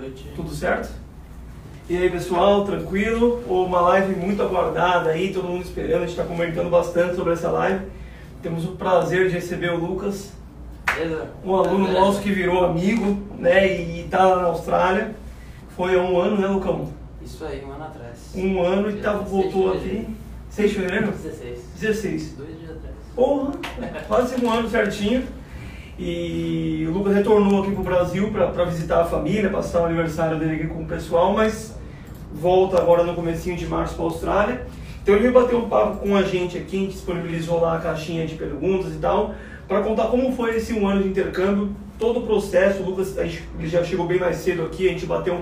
noite. Tudo certo? E aí pessoal, tranquilo? Uma live muito aguardada aí, todo mundo esperando, a gente está comentando bastante sobre essa live. Temos o prazer de receber o Lucas, um aluno nosso que virou amigo, né, e está lá na Austrália. Foi há um ano, né, Lucão? Isso aí, um ano atrás. Um ano e 16 voltou aqui. fevereiro. 6 de fevereiro? 16. 16. Dois dias atrás. Porra, quase um ano certinho. E o Lucas retornou aqui pro Brasil para visitar a família, passar o aniversário dele aqui com o pessoal, mas volta agora no comecinho de março para a Austrália. Então ele veio bater um papo com a gente aqui, a gente disponibilizou lá a caixinha de perguntas e tal, para contar como foi esse um ano de intercâmbio, todo o processo. O Lucas gente, ele já chegou bem mais cedo aqui, a gente bateu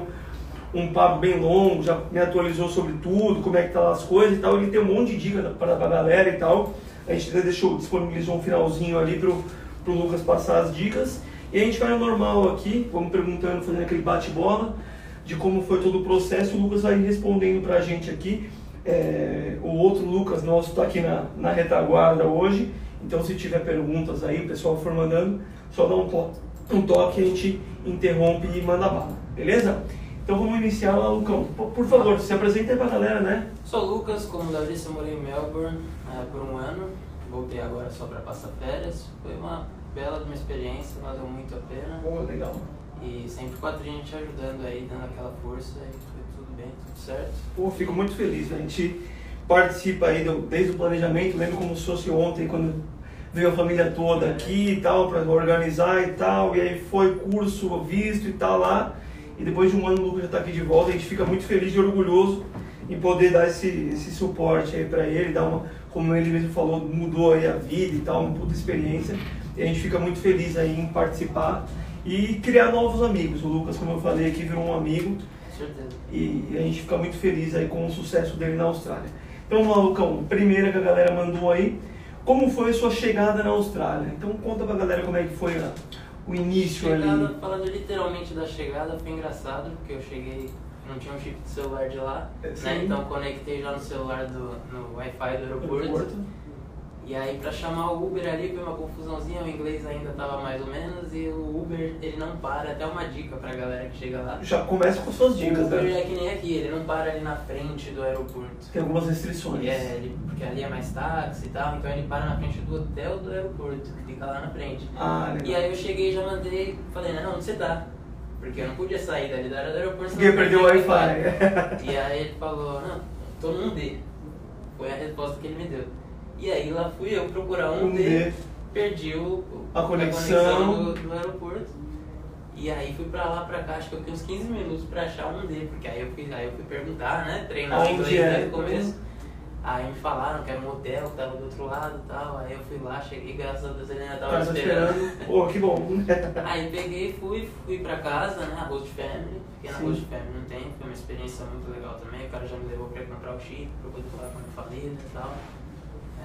um, um papo bem longo, já me atualizou sobre tudo, como é que tá as coisas e tal. Ele tem um monte de dica para a galera e tal. A gente deixou, disponibilizou um finalzinho ali pro, pro Lucas passar as dicas. E a gente vai no normal aqui, vamos perguntando, fazendo aquele bate-bola de como foi todo o processo. O Lucas vai respondendo pra gente aqui. É, o outro Lucas nosso está aqui na, na retaguarda hoje. Então, se tiver perguntas aí, o pessoal for mandando, só dá um, to um toque, a gente interrompe e manda bala, beleza? Então vamos iniciar lá, Lucão. Por, favor, se apresenta aí pra galera, né? Sou o Lucas, como da disse, eu morei em Melbourne eh, por um ano. Voltei agora só para passar férias. Foi uma bela de uma experiência, valeu muito a pena. Pô, legal. E sempre com a gente ajudando aí, dando aquela força e foi tudo bem, tudo certo. Pô, fico muito feliz. A gente participa aí do- desde o planejamento. Lembro como se fosse ontem, quando veio a família toda aqui e tal, para organizar e tal. E aí foi curso, visto e tal lá. E depois de um ano o Lucas já está aqui de volta. A gente fica muito feliz e orgulhoso em poder dar esse, esse suporte aí para ele, dar uma, como ele mesmo falou, mudou aí a vida e tal, uma puta experiência. E a gente fica muito feliz aí em participar e criar novos amigos. O Lucas, como eu falei aqui, virou um amigo certeza. e a gente fica muito feliz aí com o sucesso dele na Austrália. Então Lucão, primeira que a galera mandou aí, como foi a sua chegada na Austrália? Então conta pra galera como é que foi a- o início Chegada, ali. falando literalmente da chegada, foi engraçado, porque eu cheguei, não tinha um chip de celular de lá, É, né? Então conectei já no celular do no Wi-Fi do aeroporto. Aeroporto. E aí pra chamar o Uber ali foi uma confusãozinha, o inglês ainda tava mais ou menos, e o Uber ele não para, até uma dica pra galera que chega lá. Já começa com suas dicas, o Uber né? é que nem aqui, ele não para ali na frente do aeroporto. Tem algumas restrições. E é, ele, porque ali é mais táxi e tal, então ele para na frente do hotel do aeroporto, que fica lá na frente. Ah, legal. E aí eu cheguei e já mandei, falei, né, não, onde você tá? Porque eu não podia sair dali do aeroporto. Porque perdeu o Wi-Fi. E aí ele falou, não, tô num D. Foi a resposta que ele me deu. E aí lá fui eu procurar um, Um D, perdi o, A conexão. do, do aeroporto. E aí fui pra lá, pra cá, acho que eu fiquei uns 15 minutos pra achar um D, porque aí eu fui, aí eu fui perguntar, né, treinar Onde inglês é? desde o começo. Aí me falaram que era um hotel que tava do outro lado e tal, aí eu fui lá, cheguei, graças a Deus ele ainda tava esperando. Pô, que bom. Aí peguei, fui, fui pra casa, né, a Host Family, fiquei na Sim. Host Family um tempo, foi uma experiência muito legal também, o cara já me levou pra comprar o chip, pra poder falar com a minha família e tal.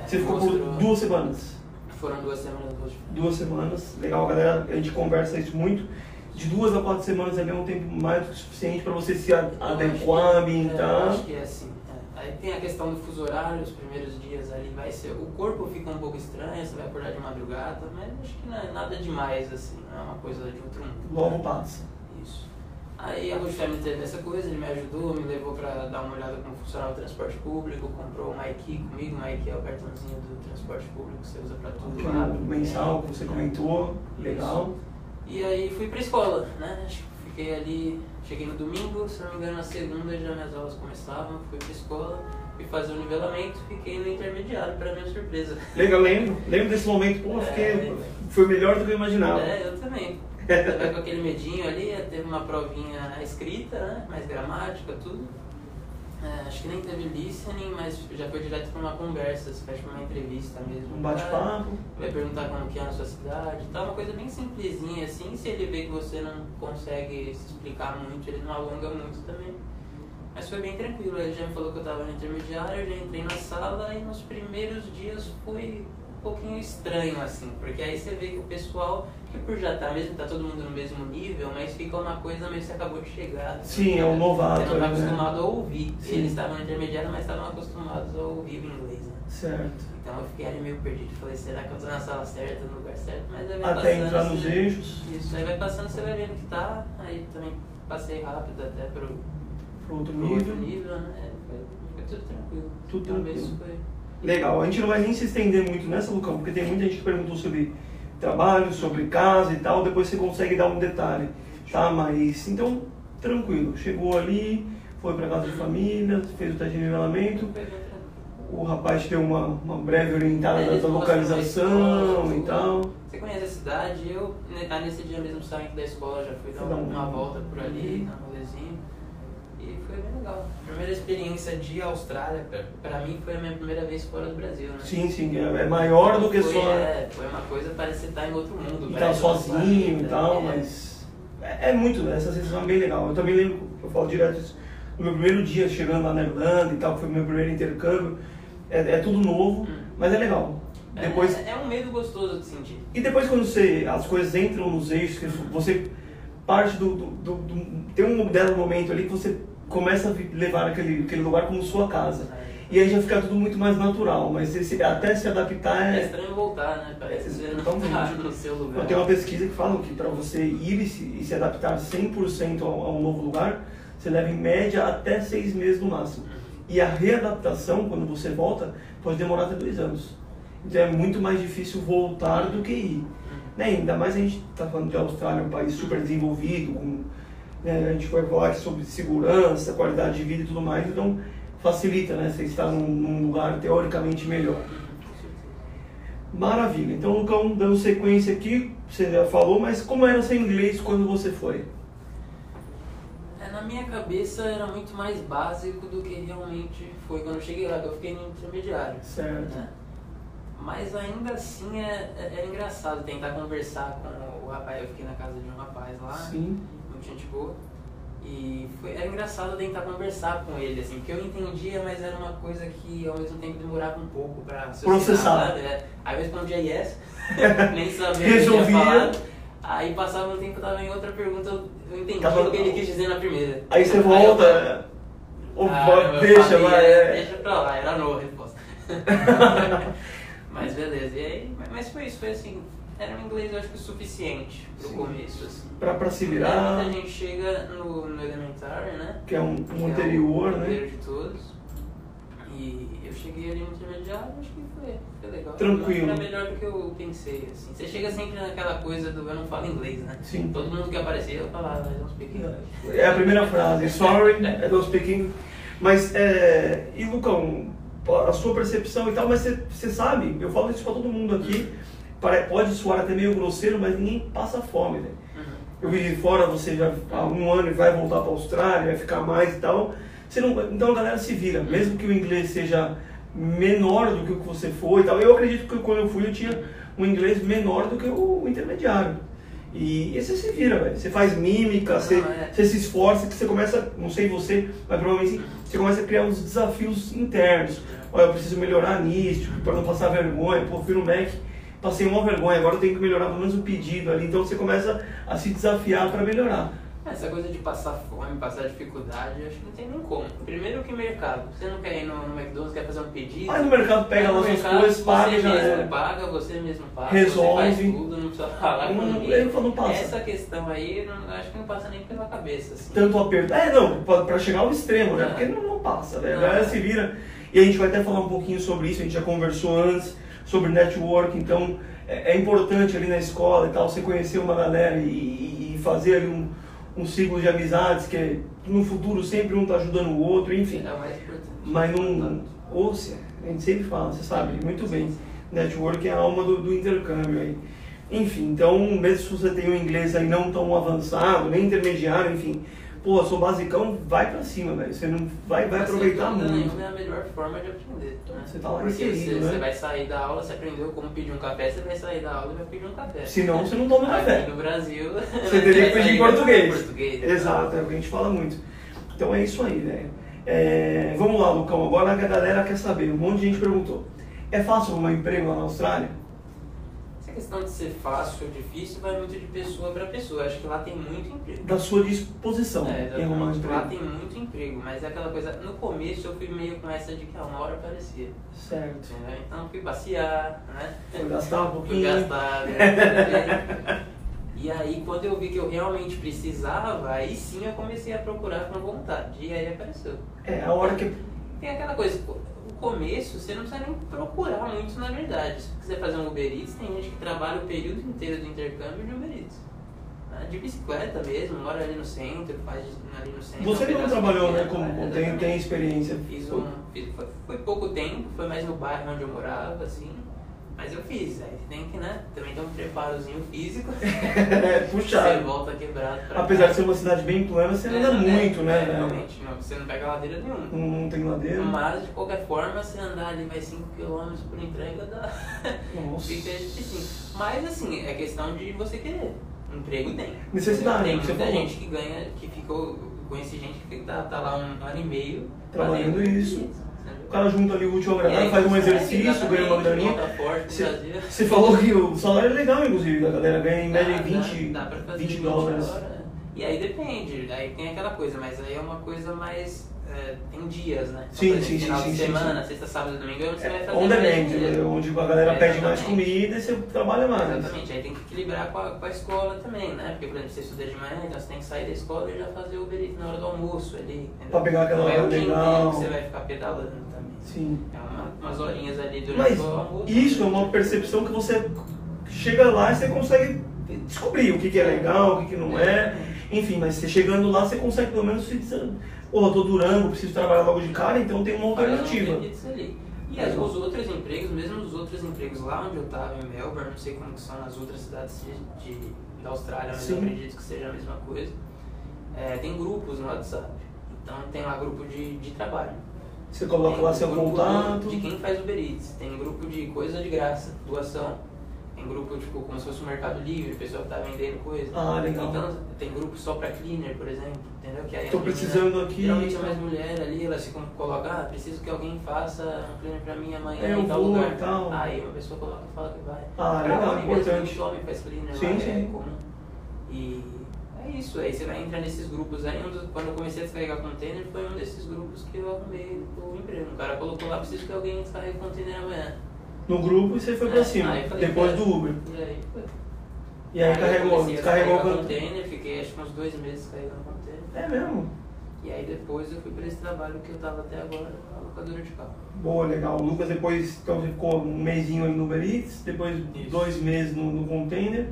Você ficou por duas semanas. Foram duas semanas Family. duas semanas. Legal, galera. A gente conversa isso muito. De duas a quatro semanas ali é um tempo mais do que suficiente para você se adequar, que- é, ambientar. acho que é assim. é. Aí tem a questão do fuso horário, os primeiros dias ali vai ser. O corpo fica um pouco estranho, você vai acordar de madrugada, mas acho que não é nada demais, assim, não é uma coisa de outro mundo. Logo passa. Aí a Roche Family teve essa coisa, ele me ajudou, me levou pra dar uma olhada como funcionava o transporte público, comprou o MyKey comigo, o MyKey é o cartãozinho do transporte público que você usa pra tudo lá. O mensal que você comentou. Legal. E aí fui pra escola, né? Que Fiquei ali, cheguei no domingo, se não me engano na segunda já minhas aulas começavam, fui pra escola, fui fazer o nivelamento, fiquei no intermediário, pra minha surpresa. Legal, lembro. Lembro desse momento. Pô, fiquei, É. foi melhor do que eu imaginava. É, eu também. Tava com aquele medinho ali, teve uma provinha escrita, né? Mais gramática, tudo. É, acho que nem teve listening, mas já foi direto pra uma conversa, se fecha uma entrevista mesmo. Um bate-papo. Vai perguntar como que é na sua cidade, tá? Uma coisa bem simplesinha assim, se ele vê que você não consegue se explicar muito, ele não alonga muito também. Mas foi bem tranquilo, ele já me falou que eu tava no intermediário, eu já entrei na sala e nos primeiros dias foi um pouquinho estranho, assim, porque aí você vê que o pessoal, que por já tá mesmo, tá todo mundo no mesmo nível, mas fica uma coisa meio que você acabou de chegar. assim, Sim, é um novato, Você não tá né? acostumado a ouvir. Sim. Eles estavam no intermediário, mas estavam acostumados a ouvir o inglês, né? Certo. Então eu fiquei ali meio perdido. Falei, será que eu tô na sala certa, no lugar certo? Mas aí vai Até passando, entrar nos você- eixos. Isso, aí vai passando, você vai vendo que tá. Aí também passei rápido até pro, Pro outro pro outro nível. nível, né? Foi, foi tudo tranquilo. Tudo tranquilo. foi. Legal, a gente não vai nem se estender muito nessa, Lucão, porque tem muita gente que perguntou sobre trabalho, sobre casa e tal, depois você consegue dar um detalhe, tá? Mas, então, tranquilo, chegou ali, foi pra casa de família, fez o teste de nivelamento, o rapaz deu uma, uma breve orientada É, da localização escola, e tal. Você conhece a cidade? Eu, ne- ah, nesse dia mesmo, saindo da escola, já fui dar Foi dar um- uma volta por ali, na rolezinho. E foi bem legal. Primeira experiência de Austrália, pra, pra mim, foi a minha primeira vez fora do Brasil, né? Sim, sim, é é maior do que foi, só É, foi uma coisa, parece que tá em outro mundo. estar parece outra sozinho e vida, tal, é. mas é, é muito, essa sensação é bem legal. Eu também lembro, eu falo direto isso, no meu primeiro dia chegando lá na Irlanda e tal, que foi o meu primeiro intercâmbio, é, é tudo novo, Hum. mas é legal. É, Depois, é, é um medo gostoso de sentir. E depois quando você, as coisas entram nos eixos, você parte do, do, do- do- Tem um dado momento ali que você começa a levar aquele, aquele lugar como sua casa. E aí já fica tudo muito mais natural, mas esse, até se adaptar É é. estranho voltar, né? Parece que você não Totalmente. no seu lugar. Tem uma pesquisa que fala que para você ir e se, e se adaptar 100% a, a um novo lugar, você leva em média até seis meses no máximo. E a readaptação, quando você volta, pode demorar até dois anos. Então é muito mais difícil voltar do que ir. Né? Ainda mais a gente está falando de Austrália, um país super desenvolvido, com, né, a gente vai falar sobre segurança, qualidade de vida e tudo mais, então facilita né, você estar num, num lugar teoricamente melhor. Maravilha. Então, Lucão, dando sequência aqui, você já falou, mas como era seu inglês quando você foi? É, na minha cabeça era muito mais básico do que realmente foi quando eu cheguei lá, que eu fiquei no intermediário. Certo. né? Mas ainda assim é, é, é engraçado tentar conversar com o rapaz. Eu fiquei na casa de um rapaz lá, Sim. Gente boa. E foi, era engraçado tentar conversar com ele, assim, porque eu entendia, mas era uma coisa que ao mesmo tempo demorava um pouco pra Processar. sabe? É. Aí eu respondia yes, nem sabia Resolvia. falado. Aí passava um tempo, eu tava em outra pergunta, eu eu entendi o que ele quis dizer na primeira. Aí você eu volta, tava- né? ou ah, eu deixa, vai. é, é. Deixa pra lá, era no a resposta. mas beleza, e aí, mas foi isso, foi assim, era um inglês eu acho que o suficiente pro Sim. começo, assim. Pra, pra se Aí virar, muita gente chega no, no elementar, né? que é um, que um é anterior, o né? primeiro de todos. E eu cheguei ali no intermediário, acho que foi, foi legal. Tranquilo. Era melhor do que eu pensei, assim. Você chega sempre naquela coisa do eu não falo inglês, né? Sim. Todo mundo que aparecia, eu falava, mas não speak English. É a primeira frase, sorry, I don't speak English. Mas, é, e Lucão, a sua percepção e tal, mas você, sabe, eu falo isso pra todo mundo aqui, pare- pode soar até meio grosseiro, mas ninguém passa fome, né? Uhum. Eu vi de fora, você já há um ano e vai voltar para a Austrália, vai ficar mais e tal. Você não, então a galera se vira, mesmo que o inglês seja menor do que o que você foi e tal. Eu acredito que quando eu fui eu tinha um inglês menor do que o intermediário. E, e você se vira, velho. Você faz mímica, você, Não, é. você se esforça, que você começa, não sei você, mas provavelmente você começa a criar uns desafios internos. Olha, eu preciso melhorar nisso, para não passar vergonha. Pô, fui no Mac, passei uma vergonha, agora eu tenho que melhorar pelo menos o pedido ali. Então você começa a se desafiar para melhorar. Essa coisa de passar fome, passar dificuldade, acho que não tem nem como. Primeiro que mercado. Você não quer ir no, no McDonald's, quer fazer um pedido. Aí no mercado pega lá suas coisas, paga você mesmo era. paga, você mesmo paga, Resolve. você faz tudo, não precisa falar com Não, ninguém. não passa. Essa questão aí, não, acho que não passa nem pela cabeça. Assim. Tanto aperto. É, não, pra, pra chegar ao extremo, né? É. Porque não, não passa, né? A galera se vira. E a gente vai até falar um pouquinho sobre isso, a gente já conversou antes, sobre network, então é, é importante ali na escola e tal, você conhecer uma galera e, e- fazer ali um, um ciclo de amizades que no futuro sempre um tá ajudando o outro, enfim. É importante. Mas não. Ou se, a gente sempre fala, você sabe muito bem. Network é a alma do, do intercâmbio aí. Enfim, então, mesmo se você tem um inglês aí não tão avançado, nem intermediário, enfim, pô, sou basicão, vai pra cima, velho. Você não vai, vai Mas, aproveitar dúvida muito. É a melhor forma de aprender. Né? Você tá lá Porque inserido, você, né? você vai sair da aula, você aprendeu como pedir um café, você vai sair da aula e vai pedir um café. Senão você não toma Aqui café. no Brasil, Você teria que pedir em português. português. Exato, é o que a gente fala muito. Então é isso aí, velho. É, vamos lá, Lucão. Agora a galera quer saber, um monte de gente perguntou. É fácil arrumar emprego lá na Austrália? Essa questão de ser fácil ou difícil vai muito de pessoa para pessoa. Acho que lá tem muito emprego. Da sua disposição É, em arrumar um exatamente. Lá emprego. tem muito emprego, mas é aquela coisa. No começo eu fui meio com essa de que ah, uma hora aparecia. Certo. Então fui passear, né? Foi gastar um Fui pouquinho. gastar. né? E aí, quando eu vi que eu realmente precisava, aí sim eu comecei a procurar com vontade. E aí apareceu. É, a hora que. Tem aquela coisa, começo você não precisa nem procurar muito na verdade. Se você quiser fazer um Uber Eats, tem gente que trabalha o período inteiro do intercâmbio de Uber Eats. Né? De bicicleta mesmo, mora ali no centro, faz ali no centro. Você não trabalhou, né? Como tem, tem experiência. Fiz um, fiz- foi, foi pouco tempo, foi mais no bairro onde eu morava, assim. Mas eu fiz, aí tem que, né? Também tem um preparozinho físico. É, Você puxado. volta quebrado pra Apesar de casa. ser uma cidade bem plana, você anda É, muito, é, né? é, realmente, não, você não pega ladeira nenhuma. Não, não tem ladeira. Mas, de qualquer forma, se andar ali mais 5km por entrega, dá. Nossa. Fica difícil. Mas, assim, é questão de você querer. Emprego tem. Necessidade, Tem você muita gente que ganha, que ficou. Conheci gente que tá, tá lá um ano e meio. Trabalhando fazendo isso. Cara junta ali o útil ao agradável, faz um exercício, ganha uma graninha. Você- falou que o salário é legal, inclusive, a galera ganha em média Dá- 20, dá, dá pra fazer 20 dólares. horas. E aí depende, aí tem aquela coisa, mas aí é uma coisa mais. é, tem dias, né? Sim, Por exemplo, sim, sim, Final sim, de sim, semana, sim. sexta, sábado e domingo, você vai É, fazer on demand, né, onde a galera É, pede mais comida e você trabalha mais. Exatamente, aí tem que equilibrar com a, com a escola também, né? Porque, por exemplo, você estuda de manhã, então você tem que sair da escola e já fazer o Uber na hora do almoço ali. entendeu? Pra pegar aquela é hora legal. que você vai ficar pedalando. Sim. É uma, umas horinhas ali durante Mas o almoço. isso é uma percepção que você chega lá e você consegue descobrir o que, que é legal, o que, que não é. Enfim, mas você chegando lá, você consegue pelo menos se dizer, pô, eu tô durando, preciso trabalhar logo de cara, então tem uma um alternativa. E as, os outros empregos, mesmo os outros empregos lá onde eu estava em Melbourne, não sei como que são as outras cidades de, de- da Austrália, mas eu acredito que seja a mesma coisa. É, tem grupos no WhatsApp. Então tem lá grupo de, de trabalho. Você coloca Tem lá seu contato. De quem faz Uber Eats. Tem grupo de coisa de graça, doação. Tem grupo, tipo, como se fosse um mercado livre, pessoa que tá vendendo coisa. Ah, legal. Então, tem grupo só pra cleaner, por exemplo, entendeu? Que aí Tô a menina- precisando aqui. Geralmente é mais mulher ali, elas ficam colocam, ah, preciso que alguém faça um cleaner pra mim amanhã É, em tal vou lugar. tal. Aí uma pessoa coloca e fala que vai. Ah, legal, homem mesmo, importante. muito homem faz cleaner Sim, lá, sim. é comum. E é isso, aí você vai entrar nesses grupos aí, um quando eu comecei a descarregar container, foi um desses grupos que eu arrumei o emprego. O cara colocou lá, preciso que alguém descarregue container amanhã. No grupo e você foi pra É, cima, aí falei, depois cara, do Uber. E aí foi. E aí, eu carregou, descarregou o container, fiquei acho que uns dois meses carregando container. É mesmo? E aí depois eu fui pra esse trabalho que eu tava até agora, na locadora de carro. Boa, legal. O Lucas depois então, ficou um mêsinho aí no Uber Eats, depois Isso. dois meses no, no container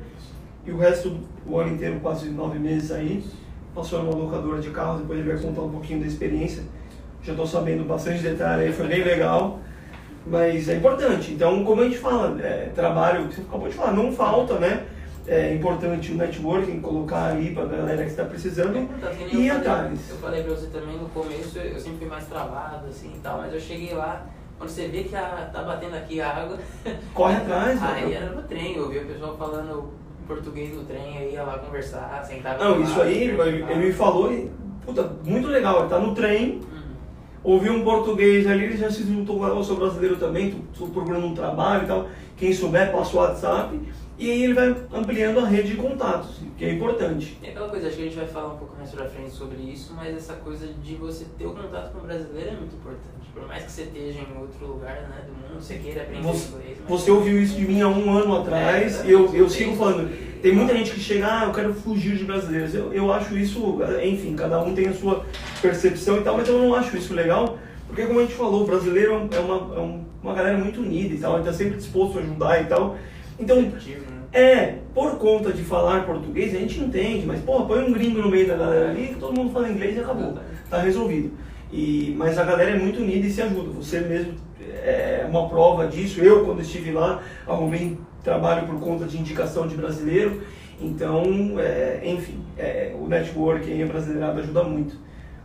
e o resto, o ano inteiro, quase nove meses aí, passou numa locadora de carros, depois ele vai contar um pouquinho da experiência. Já estou sabendo bastante detalhe aí, foi bem legal. Mas é importante. Então, como a gente fala, é, trabalho, você acabou de falar, não falta, né? É importante o networking, colocar aí pra galera que está precisando nem e ir eu falei- atrás. Eu falei pra você também no começo, eu sempre fui mais travado assim e tal, mas eu cheguei lá, quando você vê que a, tá batendo aqui a água, Corre atrás, aí né? era no trem, eu via o pessoal falando português no trem, aí ia lá conversar, sentava Não, do isso lado, aí, ele me falou e, puta, muito legal. Ele tá no trem, Uhum. ouviu um português ali, ele já se juntou com eu sou brasileiro também, tô, tô procurando um trabalho e tal. Quem souber, passa o WhatsApp. E aí ele vai ampliando a rede de contatos, que é importante. E aquela coisa, acho que a gente vai falar um pouco mais pra frente sobre isso, mas essa coisa de você ter o contato com o brasileiro é muito importante. Por mais que você esteja em outro lugar né, do mundo, você queira aprender Você, inglês. você ouviu isso de mim há um ano atrás, É, e eu, eu tem- sigo falando. Tem muita gente que chega, ah, eu quero fugir de brasileiros. Eu, eu acho isso, enfim, cada um tem a sua percepção e tal, mas eu não acho isso legal, porque como a gente falou, o brasileiro é uma, é um- uma galera muito unida e tal, ele tá sempre disposto a ajudar e tal. Então, né? É, por conta de falar português, a gente entende, mas porra, põe um gringo no meio da galera ali, que todo mundo fala inglês e acabou. Tá resolvido. E, mas a galera é muito unida e se ajuda. Você mesmo é uma prova disso. Eu, quando estive lá, arrumei trabalho por conta de indicação de brasileiro. Então, é, enfim, é, o networking brasileirado ajuda muito.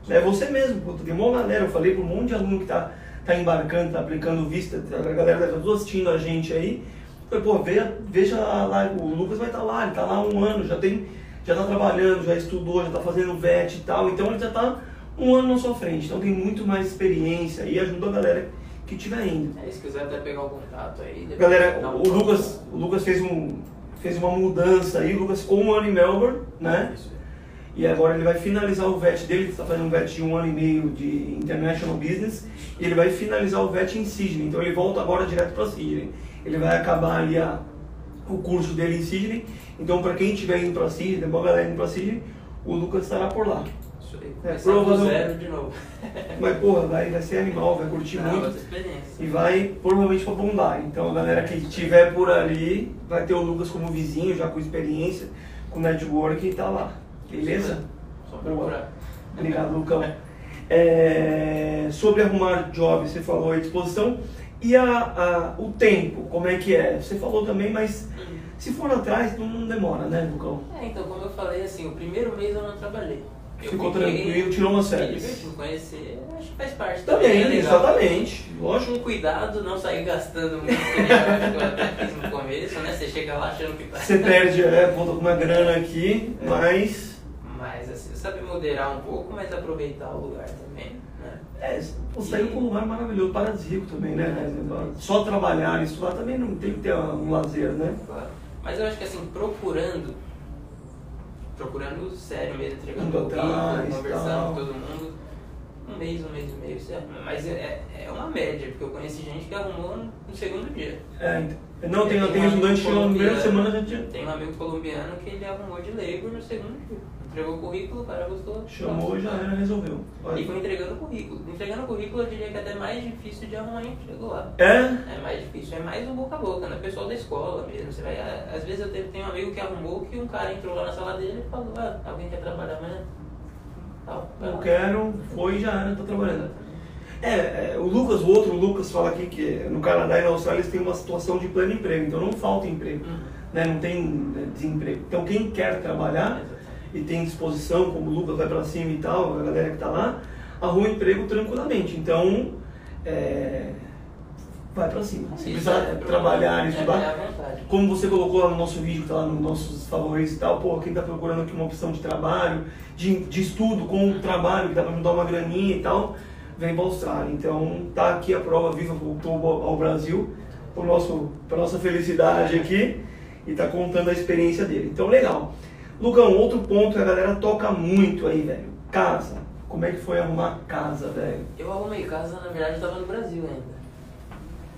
É você mesmo, puta, tem uma galera, eu falei para um monte de aluno que tá, tá embarcando, tá aplicando vista, a galera deve estar assistindo a gente aí. Falei, pô, veja, veja lá, o Lucas vai estar lá, ele está lá há um ano, já tem, já está trabalhando, já estudou, já está fazendo VET e tal, então ele já está um ano na sua frente, então tem muito mais experiência e ajuda a galera que estiver indo. É, se quiser até pegar o contato aí. Galera, um o. Lucas, o Lucas fez, um, fez uma mudança aí, o Lucas ficou um ano em Melbourne, né? Isso. E agora ele vai finalizar o VET dele, ele está fazendo um VET de um ano e meio de International Business, e ele vai finalizar o VET em Sydney. Então ele volta agora direto para Sydney. Ele vai acabar ali a, o curso dele em Sydney. Então, para quem estiver indo para Sydney, uma galera indo para Sydney, o Lucas estará por lá. É, provavelmente- zero de novo. Mas, porra, vai, vai ser animal, vai curtir Não, muito. E vai provavelmente para Bondi. Então, a galera que estiver por ali vai ter o Lucas como vizinho, já com experiência, com network e tá lá. Beleza? Só procurar. Obrigado, Lucão. É, sobre arrumar job, você falou aí disposição. E a, a- o tempo, como é que é? Você falou também, mas se for atrás, não, não demora, né, Lucão? É, então, como eu falei, assim, o primeiro mês eu não trabalhei. Eu Ficou tranquilo, tirou me férias. diverti, conhecer, acho que faz parte Também, é legal. exatamente. Lógico. Com cuidado, não sair gastando muito, que nem eu acho que eu até fiz no começo, né? Você chega lá achando que tá... Você perde, é, volta com uma grana aqui, mas. Mas, assim, sabe moderar um pouco, mas aproveitar o lugar também, né? É, você indo pra um lugar maravilhoso, paradisíaco também, né? Só trabalhar e estudar também não tem que ter um lazer, né? Claro. Mas eu acho que, assim, procurando, procurando sério mesmo, entregando currículo, conversando com todo mundo, um mês, um mês e meio, arruma. Mas é, é uma média, porque eu conheci gente que arrumou no segundo dia. É, ent- não, tem, Tem tem um estudante que na primeira colombiano. semana já tinha. Tem um amigo colombiano que ele arrumou de labor no segundo dia. Entregou o currículo, o cara gostou. Chamou e já era, resolveu. E Olha. foi entregando o currículo. Entregando o currículo, eu diria que é até mais difícil de arrumar emprego lá. É? É mais difícil, é mais um boca a boca, né? Pessoal da escola mesmo. Você vai, às vezes eu tenho, tenho um amigo que arrumou que um cara entrou lá na sala dele e falou, ah, alguém quer trabalhar amanhã? Tal, vai Eu quero, foi e já era, tá trabalhando. É, é, o Lucas, o outro Lucas fala aqui que no Canadá e na Austrália eles têm uma situação de pleno emprego, então não falta emprego, Uhum. né? não tem né, desemprego. Então quem quer trabalhar Exatamente. E tem disposição, como o Lucas vai pra cima e tal, a galera que tá lá, arruma emprego tranquilamente. Então, é, vai pra cima. Se precisar é, trabalhar e é, estudar, É como você colocou lá no nosso vídeo, que tá lá nos nossos favoritos e tal, pô, quem tá procurando aqui uma opção de trabalho, de, de estudo com o trabalho, que dá pra me dar uma graninha e tal, vem pra Austrália. Então, tá aqui a prova viva, voltou ao Brasil, pra nossa felicidade aqui, e tá contando a experiência dele. Então, legal. Lucão, outro ponto que a galera toca muito aí, velho. Casa. Como é que foi arrumar casa, velho? Eu arrumei casa, na verdade, eu tava no Brasil ainda.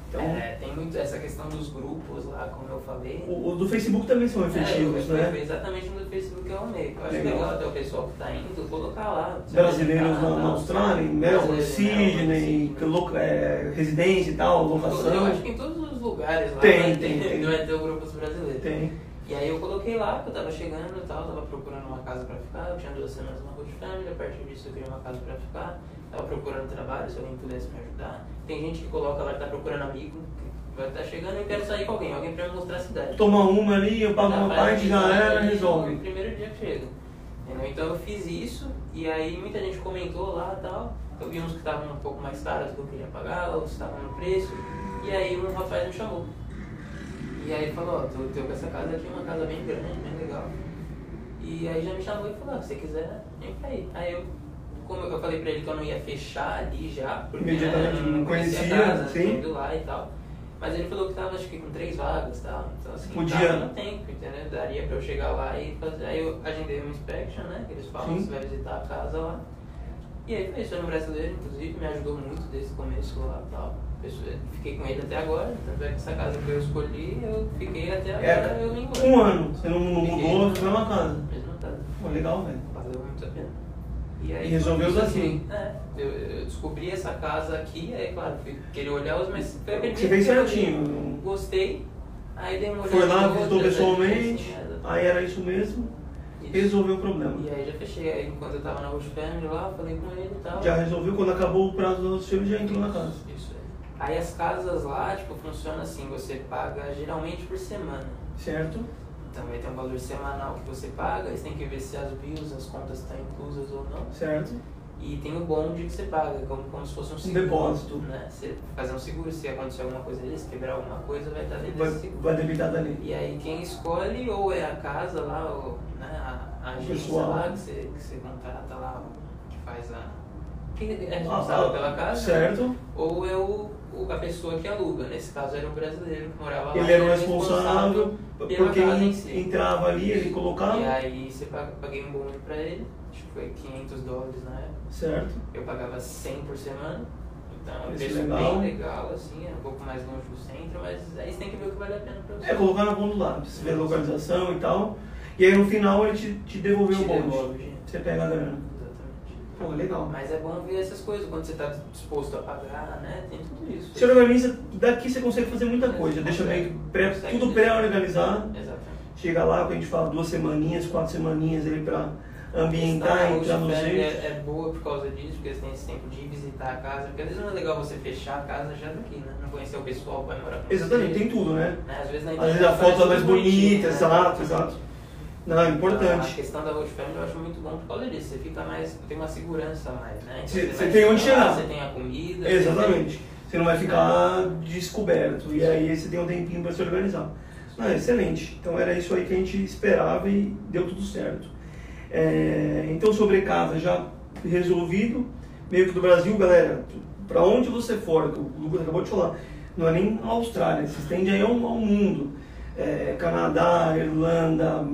Então, É, tem muito essa questão dos grupos lá, como eu falei. o, o do Facebook também são efetivos, é, foi, né? Foi exatamente no Facebook que eu arrumei. Eu acho Legal. legal até o pessoal que tá indo colocar lá. brasileiros na, na tal. Austrália, em Melbourne, Sydney, é, residência e tal, Eu locação. acho que em todos os lugares lá Tem, tem, tem. vai ter grupos brasileiros. Tem. E aí eu coloquei lá, que eu tava chegando e tal, tava procurando uma casa pra ficar, eu tinha duas semanas na Road Family, a partir disso eu queria uma casa pra ficar, tava procurando trabalho, se alguém pudesse me ajudar. Tem gente que coloca lá que tá procurando amigo, vai estar chegando e eu quero sair com alguém, alguém pra me mostrar a cidade. Toma uma ali, eu pago uma parte, já era, ali No resolve. primeiro dia que chega. Então eu fiz isso e aí muita gente comentou lá e tal. Eu vi uns que estavam um pouco mais caros do que eu queria pagar, outros estavam no preço. E aí um rapaz me chamou. E aí ele falou, ó, tô, tô com essa casa aqui, uma casa bem grande, bem legal. E aí já me chamou e falou, ah, se você quiser, vem pra aí. Aí eu, como eu falei pra ele que eu não ia fechar ali já, porque né, eu não a conhecia, casa, sim. tinha ido lá e tal. Mas ele falou que tava acho que com três vagas e tal. Então assim, Podia. tava no tempo, entendeu? Daria pra eu chegar lá e fazer. Aí eu agendei uma inspection, né? Que eles falam, Sim. você vai visitar a casa lá. E aí foi isso, foi um brasileiro, inclusive, me ajudou muito desde o começo lá e tal. Fiquei com ele até agora, tanto é que essa casa que eu escolhi, eu fiquei até agora, É, eu vim embora. um ano, você não, não Fiquei. mudou, foi uma casa. Mesma casa. Pô, legal, velho. Valeu muito a pena. E, E resolveu isso, assim. É, eu, eu descobri essa casa aqui, aí claro, fui querer olhar os, mas foi primeira Você fez que eu olhei. certinho. Gostei, aí dei uma Foi lá, visitou pessoalmente, assim, é, aí era isso mesmo, resolveu o problema. E aí já fechei, aí enquanto eu tava na Bush Family lá, falei com ele e tal. Já resolveu, quando acabou o prazo dos filhos, já entrou na casa. Aí. Aí as casas lá, tipo, funcionam assim, você paga geralmente por semana. Certo? Então vai ter um valor semanal que você paga, você tem que ver se as bills, as contas estão inclusas ou não. Certo? E tem o bonde que você paga, como, como se fosse um seguro. depósito. Né? Você fazer um seguro, se acontecer alguma coisa ali, se quebrar alguma coisa, vai estar dentro Vai, desse seguro. vai debitar dali. E aí quem escolhe ou é a casa lá, ou né, a, a agência lá que você, que você contrata lá, que faz a. Quem é Ah, responsável ah, pela casa? Certo? Ou é o- a pessoa que aluga. Nesse caso era o brasileiro que morava lá. Ele era o responsável, porque quem si. entrava ali, ele colocava. E aí você paga, paguei um bonde pra ele, acho que foi 500 dólares na época. Certo? Eu pagava 100 por semana, Então é um Preço preço legal. bem legal, assim, é um pouco mais longe do centro, mas aí você tem que ver o que vale a pena pra você. É, colocar na ponta do lápis, ver a localização e tal. E aí no final ele te, te devolveu Te o bonde. devolve. Você pega a grana. Pô, legal. Mas é bom ver essas coisas, quando você está disposto a pagar, né? Tem tudo isso. Você organiza, daqui você consegue fazer muita coisa. Deixa meio pré, tudo pré-organizado. Exatamente. Chega lá, a gente fala duas semaninhas, quatro semaninhas ali pra A ambientar, entrar no jeito. é, é boa por causa disso, porque você tem esse tempo de visitar a casa. Porque às vezes não é legal você fechar a casa já daqui, né? Não conhecer o pessoal vai morar com Exatamente, tem tudo, né? Né? Às vezes, na Às vezes a foto é mais bonita, né? exato, exato. Não, é A importante. questão da Road Family eu acho muito bom por causa disso. Você fica mais. tem uma segurança a mais, né? Então, Você- você tem onde chegar. Você tem a comida. Exatamente. Você não vai ficar descoberto. E aí você tem um tempinho para se organizar. Não, é excelente. Então era isso aí que a gente esperava e deu tudo certo. É, então sobre casa já resolvido, meio que do Brasil, galera, para onde você for, que o Lucas acabou de falar, não é nem a Austrália, se estende aí ao, ao mundo. É, Canadá, Irlanda,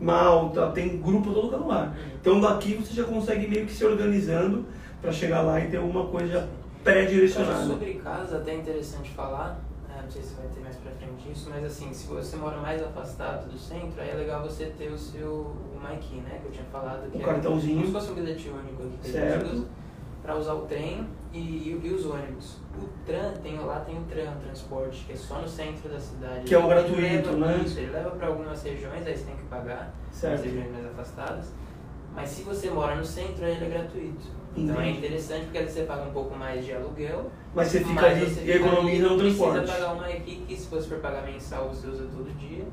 Malta, tem grupo todo lugar no ar. Então daqui você já consegue meio que se organizando para chegar lá e ter uma coisa pré-direcionada. sobre casa, até é interessante falar, né, não sei se vai ter mais pra frente isso, mas assim, se você mora mais afastado do centro, aí é legal você ter o seu o MyKey, né, que eu tinha falado. Que O é cartãozinho. Como se fosse um bilhete único aqui Certo. Usa, pra usar o trem e, e, e os ônibus. O tram, tem, lá tem o tram, o transporte, que é só no centro da cidade. Que é o gratuito, leva- né? Isso, ele leva pra algumas regiões, aí você tem que pagar, Certo. as regiões mais afastadas. Mas se você mora no centro, ele é gratuito. Então é Entendi. interessante porque você paga um pouco mais de aluguel. Mas você fica mas ali você economiza no transporte. precisa pagar uma equipe que se você for pagar mensal, você usa todo dia,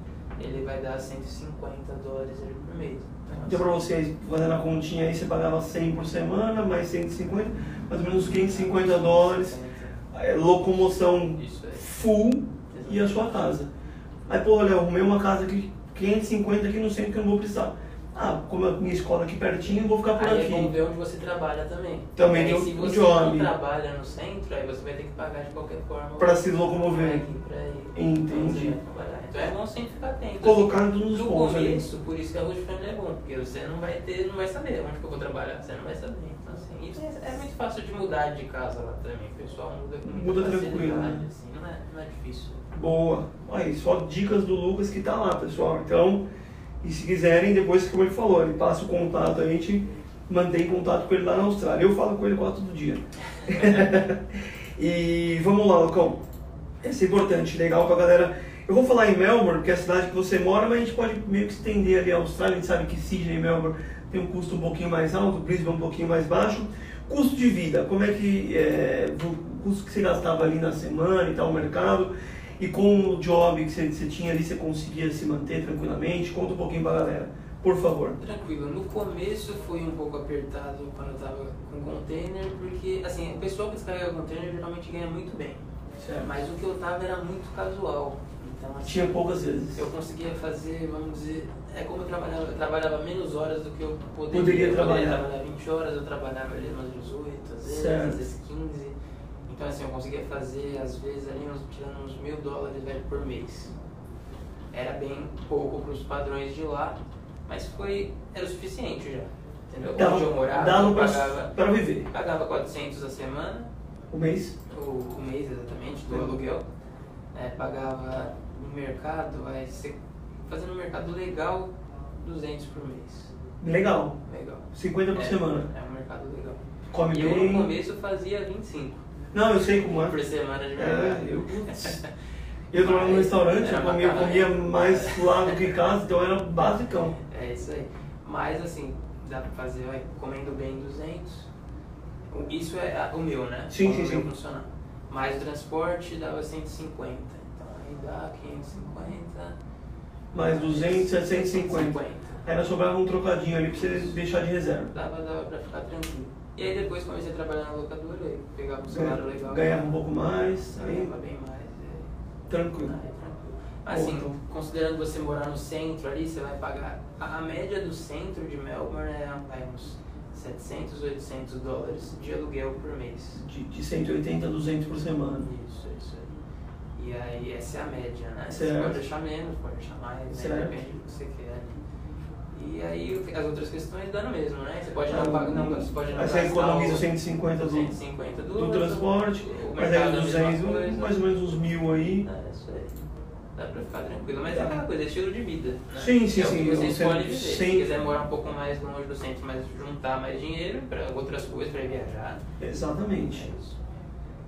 ele vai dar 150 dólares por mês. Então pra vocês, fazendo a continha aí, você pagava 100 por semana, mais 150, mais ou menos 550 dólares, é, locomoção full e a sua casa. Aí, pô, olha, eu arrumei uma casa aqui, 550 aqui no centro que eu não vou precisar. Ah, como a minha escola aqui pertinho, eu vou ficar por Aí é aqui. bom ver onde você trabalha também. Também aí, tem se você job. não trabalha no centro, aí você vai ter que pagar de qualquer forma. Pra se locomover. aqui pra ir. Entendi. trabalhar. Então é bom sempre ficar atento. Colocar tudo nos no pontos ali. começo, por isso que a Road Family é bom, porque você não vai ter, não vai saber onde que eu vou trabalhar, você não vai saber. Então assim, isso é, é muito fácil de mudar de casa lá também, o pessoal muda com muita Muda facilidade, tranquilo, né? assim, não é, não é difícil. Boa. Aí, só dicas do Lucas que tá lá, pessoal. Então, e se quiserem, depois, como ele falou, ele passa o contato, a gente mantém contato com ele lá na Austrália. Eu falo com ele quase todo dia. e vamos lá, Lucão. Esse é importante, legal pra galera. Eu vou falar em Melbourne, que é a cidade que você mora, mas a gente pode meio que estender ali a Austrália. A gente sabe que Sydney e Melbourne tem um custo um pouquinho mais alto, Brisbane um pouquinho mais baixo. Custo de vida, como é que é, o custo que você gastava ali na semana e tal, o mercado, e com o job que você, você tinha ali, você conseguia se manter tranquilamente? Conta um pouquinho pra galera, por favor. Tranquilo, no começo foi um pouco apertado quando eu tava com container, porque assim, o pessoal que descarrega container geralmente ganha muito bem. Certo. Mas o que eu tava era muito casual. Então, assim, Tinha poucas vezes. eu conseguia fazer, vamos dizer, é como eu trabalhava, eu trabalhava menos horas do que eu poderia. Poderia eu trabalhar. Poderia trabalhar 20 horas, eu trabalhava ali umas 18, às vezes, Certo. às vezes 15. Então assim, eu conseguia fazer, às vezes, ali uns, tirando uns mil dólares velho, por mês. Era bem pouco para os padrões de lá, mas foi, era o suficiente já. Entendeu? Dava, Onde eu morava, eu pagava, pra viver. pagava 400 a semana, O mês? o, o mês exatamente, do Uhum. aluguel. É, pagava no mercado, vai ser, fazendo um mercado legal, 200 por mês. Legal. Legal. 50 por é, semana. É um mercado legal. Come e eu bem. no começo fazia 25 Não, eu sei como é. por semana de É, mercado. eu. Eu trabalhava Mas restaurante, era eu comia, mais lá do que em casa, então era basicão. É isso aí. Mas assim, dá pra fazer, vai, comendo bem 200. O- Isso é o meu, né? Sim, Como sim, sim. funciona. Mais o transporte dava 150. Então aí dá 550. Mais 200 é 150. Ainda sobrava um trocadinho ali pra você deixar de reserva. Dava, dava pra ficar tranquilo. E aí depois comecei a trabalhar na locadora, aí pegava um salário legal. Ganhava um pouco mais, aí Ganhava bem mais. é. tranquilo. Ah, é tranquilo. Assim, considerando você morar no centro ali, você vai pagar. A, a média do centro de Melbourne é vai, uns 700, 800 dólares de aluguel por mês. De, de 180 a 200 por semana. Isso, isso aí. E aí, essa é a média, né? Você Certo. pode deixar menos, pode deixar mais, né? Depende do que você quer ali. E aí as outras questões dá no mesmo, né? Você pode não pagar, não, você pode não Aí você economiza o- 150 do, 150 do, do transporte, o mas aí é a 200, mesma coisa. mais ou menos uns mil aí. É, isso aí. Dá pra ficar tranquilo. Mas Tá. é aquela coisa, é estilo de vida. Né? Sim, sim, é sim, você escolhe sempre- viver. Se sempre- quiser morar um pouco mais longe do centro, mas juntar mais dinheiro para outras coisas, para viajar. Exatamente. É isso.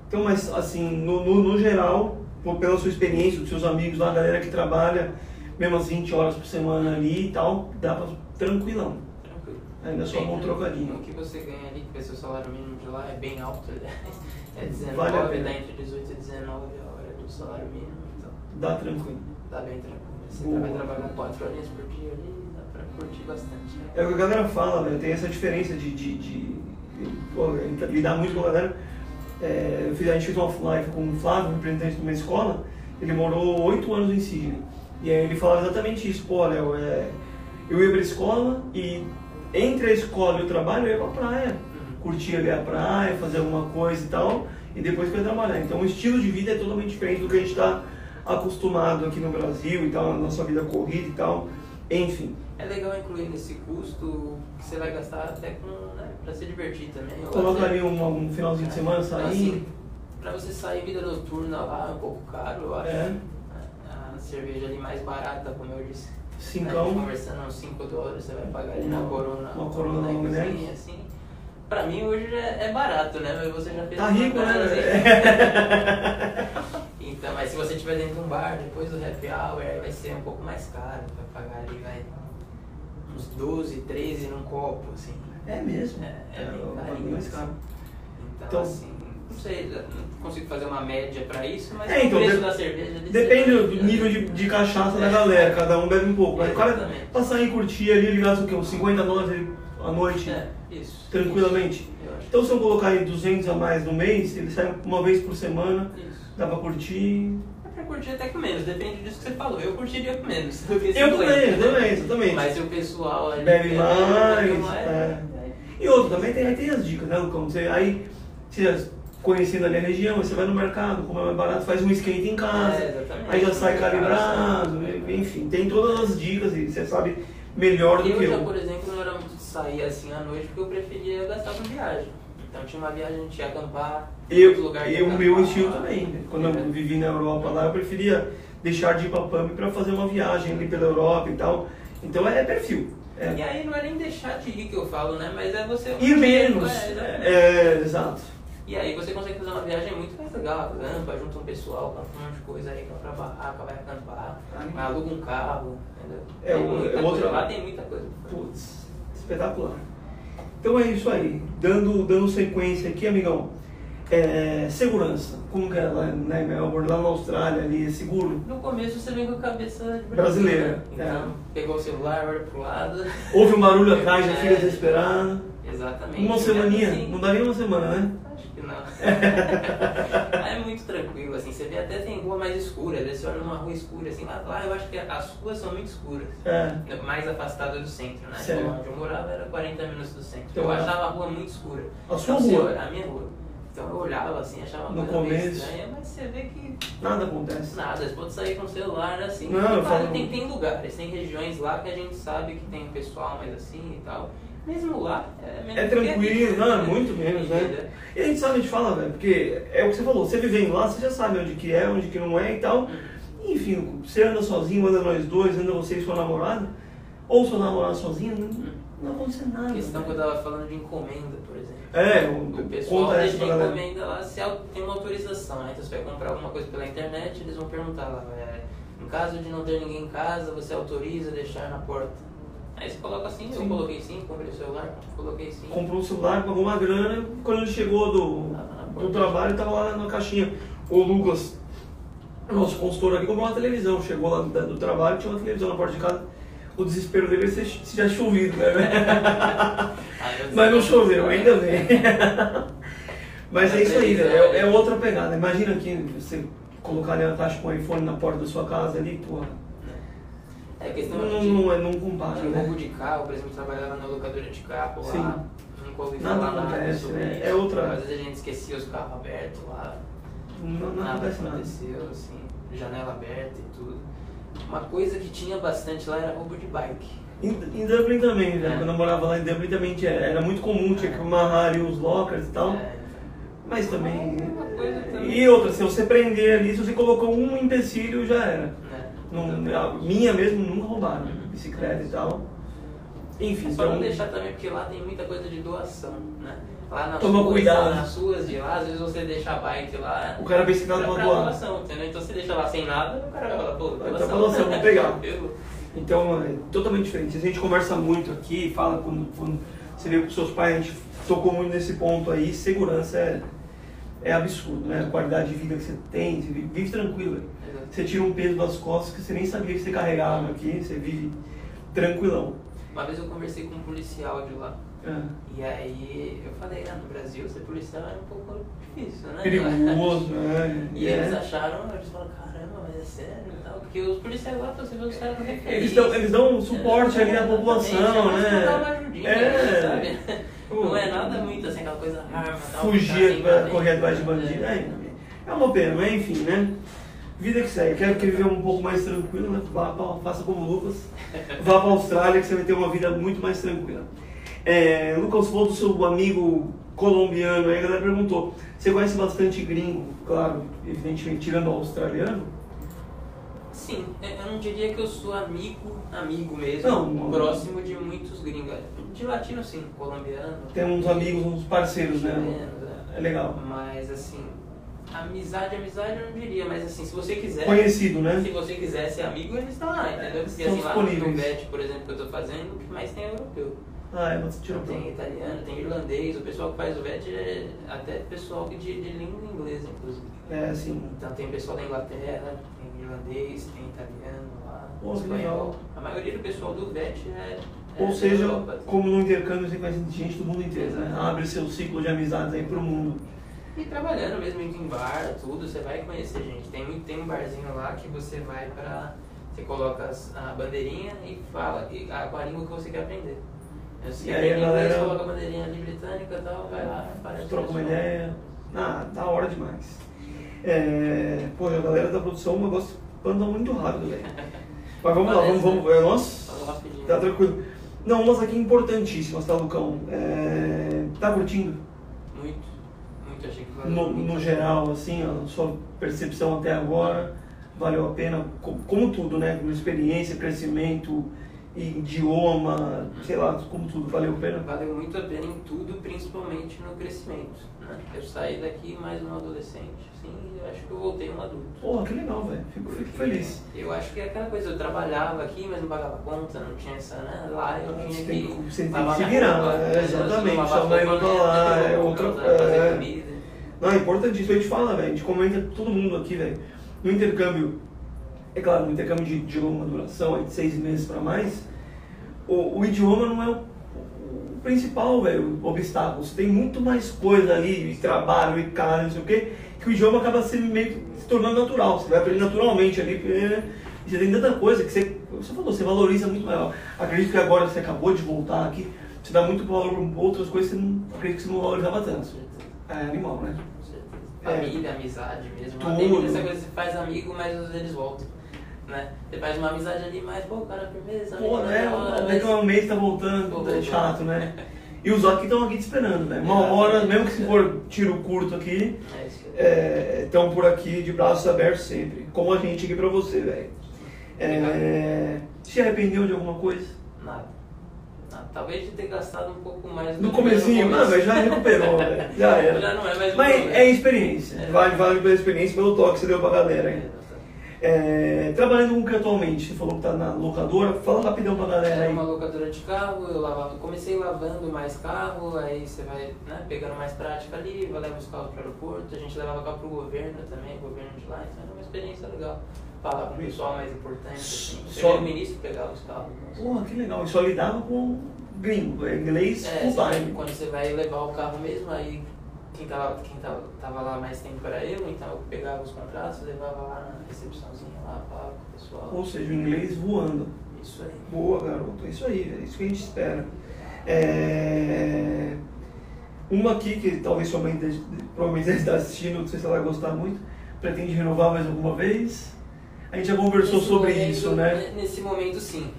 Então, mas assim, no, no, no geral, por- pela sua experiência, dos seus amigos lá, a galera que trabalha mesmo as 20 horas por semana ali e tal, dá pra tranquilão. Tranquilo. Ainda só Bem, trocadinho. O que você ganha ali, que vai ser o salário mínimo de lá, é bem alto, aliás. É 19, Vale a pena. dá entre 18 e 19 a hora do salário mínimo, então Dá tranquilo. dá bem tranquilo. Você Boa. vai trabalhar 4 horinhas por dia ali, dá pra curtir bastante. né? É o que a galera fala, velho, tem essa diferença de, de, de- pô, lidar muito com a galera. É, eu fiz, a gente fez uma live com o Flávio, representante de uma escola, ele morou oito anos em Sydney. E aí ele falava exatamente isso, pô, Léo, é, eu ia pra escola e entre a escola e o trabalho eu ia pra praia. Curtir ali a praia, fazer alguma coisa e tal, e depois ia trabalhar. Então o estilo de vida é totalmente diferente do que a gente está acostumado aqui no Brasil e tal, na nossa vida corrida e tal. Enfim, É legal incluir nesse custo que você vai gastar até com, né, pra se divertir também. coloca ali um, um finalzinho de semana, Então, sair. assim, pra você sair vida noturna lá é um pouco caro, eu acho. É. Cerveja ali mais barata, como eu disse. Cincão. Gente conversando uns 5 dólares, você vai pagar ali na Corona. uma Corona neck. assim. Pra mim hoje já é barato, né? Mas você já fez Tá rico, né? assim. Então, mas se você estiver dentro de um bar, depois do happy hour, aí vai ser um pouco mais caro. Vai pagar ali, vai uns 12, 13 num copo, assim. É mesmo. É, é bem o carinho, bagulho mais caro. Então, Então- assim, não sei, não consigo fazer uma média pra isso, mas É, então, o preço de- da cerveja... Depende do nível de, de cachaça da galera, cada um bebe um pouco. Mas o cara sair e curtir ali, ele gasta o quê? Uns 50 dólares à noite, É, isso. tranquilamente. Acho. Então se eu colocar aí 200 a mais no mês, ele sai uma vez por semana, Isso. dá pra curtir. É pra curtir até com menos, depende disso que você falou. Eu curtiria com menos Eu 50, também, eu né? também, exatamente. Mas o pessoal ali Bebe mais, mais, é. aí- E outro, também tem, aí tem as dicas, né, Lucão? Você, aí, você conhecendo ali a região, você vai no mercado, como é mais barato, faz um skate em casa, É, aí já sai calibrado, É. enfim, tem todas as dicas e você sabe melhor do Eu que já, eu. por exemplo, não era muito de sair assim à noite porque eu preferia gastar com viagem. Então tinha uma viagem, a gente ia acampar, Eu, lugar ia e o meu estilo também. né? Quando eu É. vivi na Europa lá, eu preferia deixar de ir pra Pump para fazer uma viagem ali pela Europa e tal. Então é perfil. E É. aí não é nem deixar de ir que eu falo, né? Mas é você. Ir menos. É. É, exato. E aí você consegue fazer uma viagem muito mais legal, acampa, junta um pessoal, compra um monte de coisa aí, compra barraca, vai acampar, aluga um carro, entendeu? É, Tem muita é outra- coisa, lá tem muita coisa. Putz, espetacular. Então é isso aí. Dando, dando sequência aqui, amigão. É, segurança. Como que é lá né, lá na Austrália, ali, é seguro? No começo você vem com a cabeça de Brasileira, Então, é. pegou o celular, olha pro lado. Houve um barulho atrás, já É. fica desesperado. Exatamente. Uma semaninha, assim, não daria uma semana, né? É muito tranquilo, assim. Você vê até tem rua mais escura, às vezes você olha numa rua escura, assim, lá, lá eu acho que as ruas são muito escuras. É. Mais afastada do centro, né? Certo. Onde eu morava era 40 minutos do centro. Então, eu achava a rua muito escura. A sua Então, rua? A minha rua. Então eu olhava assim, achava uma No coisa meio estranha, mas você vê que Nada acontece. nada, você pode sair com o celular assim. Não, eu falo- tem, tem lugares, tem regiões lá que a gente sabe que tem um pessoal mais assim e tal. Mesmo lá, é menos É tranquilo, não, é muito menos, né? Entendeu? E a gente sabe, a gente fala, velho, porque é o que você falou, você vivendo lá, você já sabe onde que é, onde que não é e tal. Enfim, você anda sozinho, anda nós dois, anda você e sua namorada, ou sua namorada sozinha, não, não acontece nada. A questão que eu velho. tava falando de encomenda, por exemplo. É, O o, pessoal deixa galera. encomenda lá, se tem uma autorização, né? Então você vai comprar alguma coisa pela internet, eles vão perguntar lá, é, em caso de não ter ninguém em casa, você autoriza deixar na porta. Aí você coloca assim, Sim. eu coloquei sim, comprei o celular, coloquei sim. Comprou um celular, pagou uma grana, quando ele chegou do, Ah, do trabalho, tava lá na caixinha. O Lucas, nosso consultor aqui, comprou uma televisão, chegou lá do, do trabalho, tinha uma televisão na porta de casa. O desespero dele é se, se já chovido, né? Mas não disse, choveu, "Ah, ainda bem. Mas é isso aí, velho. É, é outra pegada. Imagina que você colocar ali a taxa com o iPhone na porta da sua casa ali, porra. É questão Não, de, não, é- não compara, de roubo né? de carro, por exemplo, trabalhava na locadora de carro lá. Sim. Nunca ouvi falar nada acontece, sobre né? isso. É outra- Às vezes a gente esquecia os carros abertos lá. Não, não nada acontece nada. aconteceu, assim, janela aberta e tudo. Uma coisa que tinha bastante lá era roubo de bike. Em, em Dublin também, né? É. Quando eu morava lá em Dublin também tinha, era muito comum, tinha que amarrar ali os lockers e tal. É, Mas também. É também. E outra, se você prender ali, se você colocou um empecilho, já era. Não, a minha mesmo nunca roubaram, né? bicicleta e tal. Enfim, É só não então. deixar também, porque lá tem muita coisa de doação, né? Lá nas Toma ruas, cuidado. nas ruas de lá, às vezes você deixa a bike lá. O cara pensa que tá doar. doação, entendeu? Então você deixa lá sem nada, o cara vai falar, pô, doação. tá doação, vou pegar. Então é totalmente diferente. A gente conversa muito aqui, fala quando, quando você veio com seus pais, a gente tocou muito nesse ponto aí, segurança é, é absurdo, né? A qualidade de vida que você tem, você vive, vive tranquilo. Você tira um peso das costas que você nem sabia que você carregava aqui, você vive tranquilão. Uma vez eu conversei com um policial de lá. É. E aí eu falei, ah, no Brasil ser policial é um pouco difícil, né? Perigoso, né? E É. eles acharam, eles falaram, caramba, mas é sério e tal. Porque os policiais lá, você vê os caras com Eles dão, eles dão um suporte ali à população, Exatamente, mas dá uma né? ajudinha, É. sabe? Não é nada muito assim, aquela coisa arma, Fugir, ficar sem pra nada, correr atrás de é. bandido. É, é uma pena, mas enfim, né? Vida que segue. Quero que viver um pouco mais tranquilo, né? Vá pra- faça como Lucas. Vá pra Austrália que você vai ter uma vida muito mais tranquila. É, Lucas falou do seu amigo colombiano, aí a galera perguntou. Você conhece bastante gringo, claro, evidentemente, tirando o australiano? Sim, eu não diria que eu sou amigo, amigo mesmo, Não, próximo de muitos gringos. De latino sim, colombiano. Tem uns amigos, uns parceiros, né? chilenos, é. É legal. Mas assim, amizade, amizade eu não diria, mas assim, se você quiser. Conhecido, né? Se você quiser ser amigo, eles estão lá, entendeu? Porque Estão assim, lá no disponíveis. Tubete, por exemplo, que eu tô fazendo, o que mais tem é europeu. Ah, é, tirou Tem italiano, tem irlandês, o pessoal que faz o VET é até pessoal de, de língua inglesa, inclusive. É, assim, Então tem pessoal da Inglaterra, tem irlandês, tem italiano Pô, espanhol. A maioria do pessoal do VET é. é Ou da seja, Europa. como no intercâmbio você conhece gente do mundo inteiro, né? Abre seu ciclo de amizades aí pro mundo. E trabalhando mesmo em bar, tudo, você vai conhecer gente. Tem, tem um barzinho lá que você vai pra. Você coloca a bandeirinha e fala e, a, com a língua que você quer aprender. Você E aí a inglês, galera- coloca a bandeirinha ali britânica e tal, vai lá. Troca uma ideia. Ah, da hora demais. É, pô, a galera da produção, o negócio anda muito rápido, velho. Mas vamos lá, vamos, Parece, vamos. É, nossa, rapidinho. tá tranquilo. Não, umas aqui importantíssimas, tá, Lucão? É, tá curtindo? Muito, muito, achei que valeu No, no geral, assim, a sua percepção até agora, valeu a pena? Co- Como tudo, né? Como experiência, crescimento, idioma, sei lá, como tudo, valeu a pena? Valeu muito a pena em tudo, principalmente no crescimento. Né? Eu saí daqui mais um adolescente, assim, e eu acho que eu voltei um adulto. Porra, que legal, velho. Fico, fico feliz. Eu acho que é aquela coisa, eu trabalhava aqui, mas não pagava conta, não tinha essa, né? Lá eu Você tinha tem que. que- você tem que se virar, roupa, é, né? exatamente, sua mãe não tá lá, né? é outra- é. Não, é importantíssimo. A gente fala, velho. A gente comenta todo mundo aqui, velho. No intercâmbio, é claro, no intercâmbio de, de longa duração, aí de seis meses pra mais, o, o idioma não é o, o principal, velho, obstáculo. Você tem muito mais coisa ali, e trabalho, e casa, não sei o quê, que o idioma acaba sendo meio se tornando natural. Você vai aprender naturalmente ali. porque Você tem tanta coisa que você, você falou, você valoriza muito maior. Acredito que agora você acabou de voltar aqui, você dá muito valor para outras coisas que você não, acredito que você não valorizava tanto. É animal, né? Certeza. É. Família, amizade mesmo. Tudo. Tem muita essa coisa, você faz amigo, mas eles voltam. Né? Você faz uma amizade ali, mas, pô, cara, firmeza, Pô, né? hora, mas- um mês tá voltando, Pô, é chato, né? E os aqui estão aqui te esperando, velho. Uma hora, mesmo que se for tiro curto aqui, É estão por aqui de braços abertos sempre. Como a gente aqui pra você, velho. É, se arrependeu de alguma coisa? Nada. Nada. Talvez de ter gastado um pouco mais No do comecinho, que não, mas já recuperou, velho. Já era. Já não é mais Mas é experiência. É. Vale, vale pela experiência, pelo toque que você deu pra galera. É, hein? É, trabalhando com o que atualmente? Você falou que tá na locadora. Fala rapidão pra galera Era aí. uma locadora de carro, eu lavava, comecei lavando mais carro, aí você vai né, pegando mais prática ali, vai levar os carros para o aeroporto, a gente levava carro para o governo também, governo de lá, então era uma experiência legal. Falar com o pessoal mais importante, assim. Só- o ministro pegava os carros. Porra, que legal. E só lidava com gringo, é inglês É, full time. quando você vai levar o carro mesmo, aí quem tava, quem tava, tava lá mais tempo era eu, então eu pegava os contratos, levava lá na recepçãozinha lá, falava com o pessoal. Ou seja, o inglês voando. Isso aí. Boa, garoto. É isso aí, é isso que a gente espera. É... Uma aqui que talvez sua mãe esteja- provavelmente deve estar assistindo, não sei se ela vai gostar muito. Pretende renovar mais alguma vez? A gente já conversou Nesse sobre momento- isso, né? ne- Nesse momento, sim.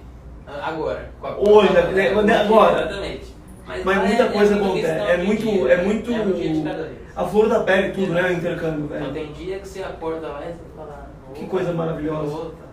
Agora. com a- Hoje, com a- né, com a- né, agora. Exatamente. Mas muita é- coisa é muito acontece. É muito, dia, é muito É um a flor da pele, tudo, né? O intercâmbio, Então velho. tem dia que você acorda lá e você fala. Que "Opa, coisa maravilhosa." opa,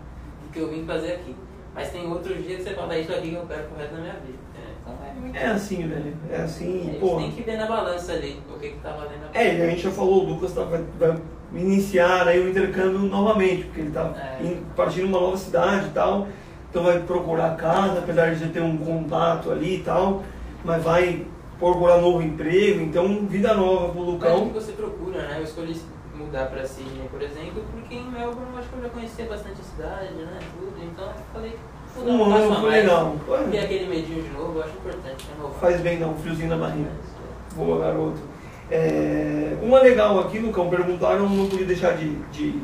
O que eu vim fazer aqui. Mas tem outro dia que você fala, "É isso aqui que eu quero pro resto da minha vida. É, Então é. É assim, velho. É assim, pô. tem que ver na balança ali o que, que tá valendo a É, e a gente já falou, o Lucas tá, vai, vai iniciar aí o intercâmbio novamente, porque ele tá É. indo- partindo uma nova cidade e tal, então vai procurar casa, apesar de já ter um contato ali e tal, mas vai procurar novo emprego, então vida nova pro Mas o que Lucão. você procura, né? Eu escolhi mudar pra Sydney, por exemplo, porque em Melbourne eu acho que eu já conhecia bastante a cidade, né? Tudo, então eu falei, Um passo ano foi mais. legal. E aquele medinho de novo, eu acho importante, né? Faz bem dar um friozinho na barriga. Mas, Boa, garoto. É, uma legal aqui, Lucão, perguntaram, não podia deixar de, de,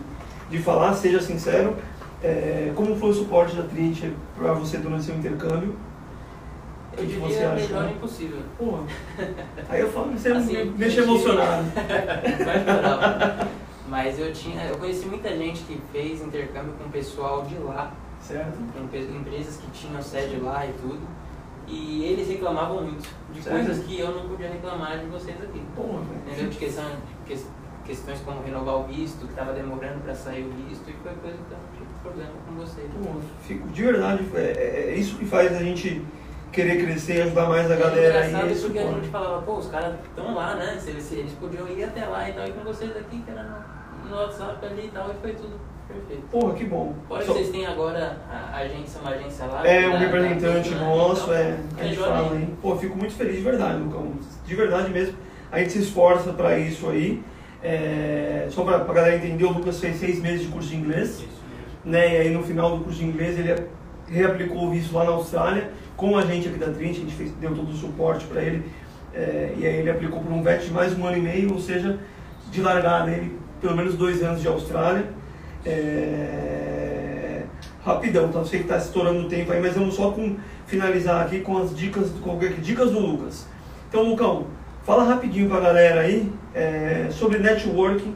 de falar, seja sincero, é, como foi o suporte da Trinity para você durante seu intercâmbio? O que você acha? melhor impossível. Porra. Aí eu falo, você Assim, me deixa emocionado. Vai chorar. Mas eu tinha, eu conheci muita gente que fez intercâmbio com o pessoal de lá, Certo? com empresas que tinham sede lá e tudo. E eles reclamavam muito de Sério? coisas que eu não podia reclamar de vocês aqui. Porra, Entendeu? De questão, que- questões como renovar o visto, que estava demorando para sair o visto, e foi coisa que eu não tive problema com vocês. Porra, fico, de verdade, é, é- é isso que faz a gente querer crescer e ajudar mais a É galera aí. engraçado esse porque a gente falava, pô, os caras estão lá, né? Se eles, eles podiam ir até lá e tal, e com vocês aqui, que era no, no WhatsApp ali e tal, e foi tudo perfeito. Porra, que bom. Fora que Só- vocês têm agora a agência, uma agência lá. É, que um representante né? nosso, Então, é, a gente fala aí. Pô, fico muito feliz de verdade, Lucão. De verdade mesmo. A gente se esforça pra isso aí. É, só pra, pra galera entender, o Lucas fez seis meses de curso de inglês, Isso mesmo. né? E aí no final do curso de inglês ele reaplicou o visto lá na Austrália, com a gente aqui da Trinity, a gente fez, deu todo o suporte pra ele. é, e aí ele aplicou por um VET de mais um ano e meio, ou seja, de largada ele pelo menos dois anos de Austrália. É, rapidão? Eu sei que tá estourando o tempo aí, mas vamos só com, finalizar aqui com as dicas, com dicas do Lucas. Então, Lucão, fala rapidinho pra galera aí é, sobre networking,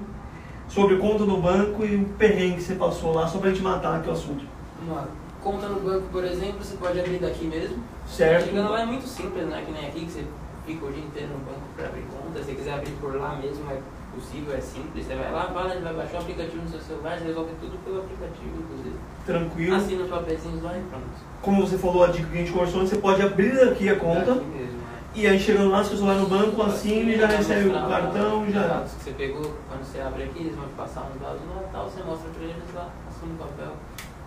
sobre conta no banco e o perrengue que você passou lá, só pra gente matar aqui o assunto. Lá. Conta no banco, por exemplo, você pode abrir daqui mesmo. Certo. Chegando lá é muito simples, né? Que nem aqui, que você fica o dia inteiro no banco para abrir conta. Se você quiser abrir por lá mesmo, é possível, é simples. Você vai lá, fala, ele vai baixar o aplicativo no seu celular, você resolve tudo pelo aplicativo, inclusive. Tranquilo. Assina os papeizinhos lá e pronto. Como você falou, a dica que a gente conversou, você pode abrir aqui a conta Aqui mesmo, né? e aí chegando lá, se você vai no banco, assim, ele já recebe o cartão e Os já. dados que você pegou, quando você abre aqui, eles vão te passar uns dados lá tal, você mostra pra eles lá, assina o papel.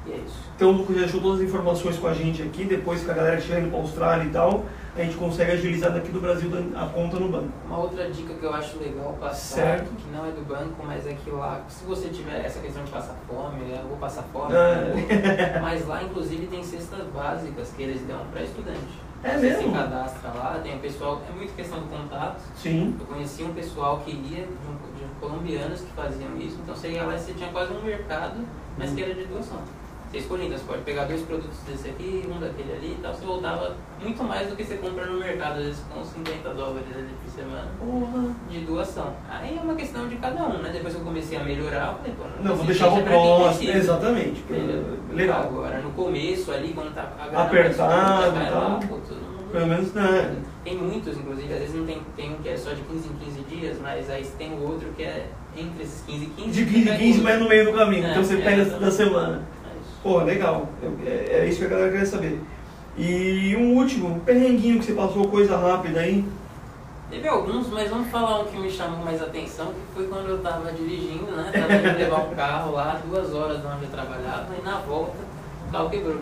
E é isso. Então o Lucas já deixou todas as informações com a gente aqui, depois que a galera estiver indo para a Austrália e tal, a gente consegue agilizar daqui do Brasil a conta no banco. Uma outra dica que eu acho legal passar, Certo. que não é do banco, mas é que lá, se você tiver essa questão de passar fome, né, eu vou passar fome, Ah. né, mas lá inclusive tem cestas básicas que eles dão para estudante. É você mesmo? se cadastra lá, tem o pessoal, é muito questão do contato. Sim. Eu conheci um pessoal que ia, de, um, de colombianos que faziam isso, então você ia lá e você tinha quase um mercado, mas que era de doação. Você você pode pegar dois produtos desse aqui, um daquele ali e tal, você voltava muito mais do que você compra no mercado, às vezes com 50 dólares ali por semana Porra. de doação. Aí é uma questão de cada um, né? Depois eu comecei a melhorar, eu falei, pô, Não, vou esse deixar é quem próximo. Exatamente. Entendeu? Legal. Agora, no começo ali, quando tá Apertado e tal. Pelo menos, né? Tem muitos, inclusive, às vezes não tem, tem um que é só de 15 em 15 dias, mas aí tem o outro que é entre esses 15 e 15. De que 15 pega em 15, o- mas no meio do caminho. É, então você é, pega exatamente. da semana. Pô, legal. É, é isso que a galera quer saber. E um último, um perrenguinho que você passou, coisa rápida aí. Teve alguns, mas vamos falar um que me chamou mais atenção, que foi quando eu tava dirigindo, né? Tava indo levar o carro lá, duas horas de onde eu trabalhava, e na volta o carro quebrou.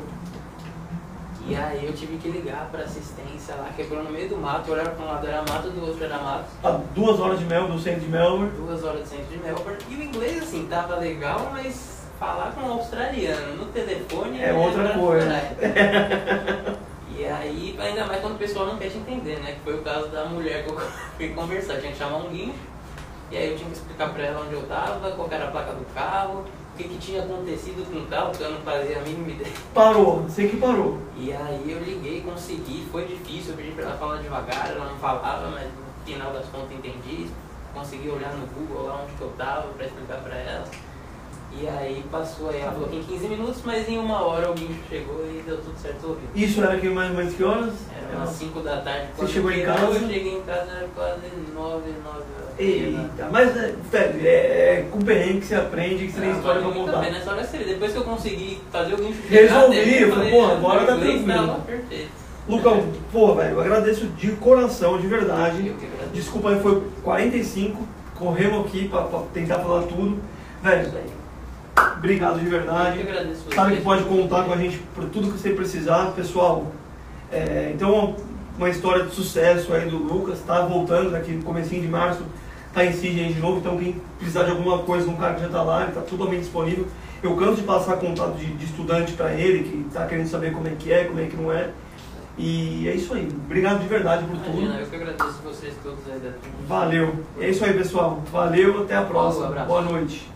E aí eu tive que ligar pra assistência lá, quebrou no meio do mato, olhar pra um lado era mato, do outro era mato. A duas horas de Melbourne, do centro de Melbourne. Duas horas de centro de Melbourne. E o inglês, assim, tava legal, mas falar com um australiano no telefone É outra pra coisa. E aí, ainda mais quando o pessoal não quer te entender, né? Que foi o caso da mulher que eu fui conversar. Tinha que chamar um guincho, e aí eu tinha que explicar pra ela onde eu tava, qual era a placa do carro, o que, que tinha acontecido com o carro, que eu não fazia a mínima ideia. Parou, sei que parou. E aí eu liguei, consegui, foi difícil, eu pedi pra ela falar devagar, ela não falava, mas no final das contas entendi. Consegui olhar no Google lá onde que eu tava pra explicar pra ela. E aí passou aí, ela falou que em 15 minutos, mas em uma hora o guincho chegou e deu tudo certo ouviu. Isso era aqui mais menos que horas? Era umas 5 da tarde. quando chegou em casa? Eu cheguei em casa, era quase 9, 9 horas. Eita, mas, velho, é, é com perrengue que você aprende, que você tem história pra contar. a pena, essa hora seria. Depois que eu consegui fazer o guincho chegar, Resolvi, eu falei, pô, agora tá o tranquilo. perfeito. Lucão, pô, velho, eu agradeço de coração, de verdade. Que. Desculpa aí, foi 45, corremos aqui pra, pra tentar falar tudo. Velho. Obrigado de Eu verdade. agradeço Sabe que pode contar com a gente por tudo que você precisar, pessoal. É, então, uma história de sucesso aí do Lucas, tá voltando daqui no comecinho de março, tá em Sydney de novo, então quem precisar de alguma coisa, um cara que já tá lá, ele tá totalmente disponível. Eu canso de passar contato de, de estudante para ele, que tá querendo saber como é que é, como é que não é. E é isso aí. Obrigado de verdade por Imagina, tudo. eu que agradeço vocês todos aí da turma. Valeu. É isso aí, pessoal. Valeu, até a próxima. Boa noite.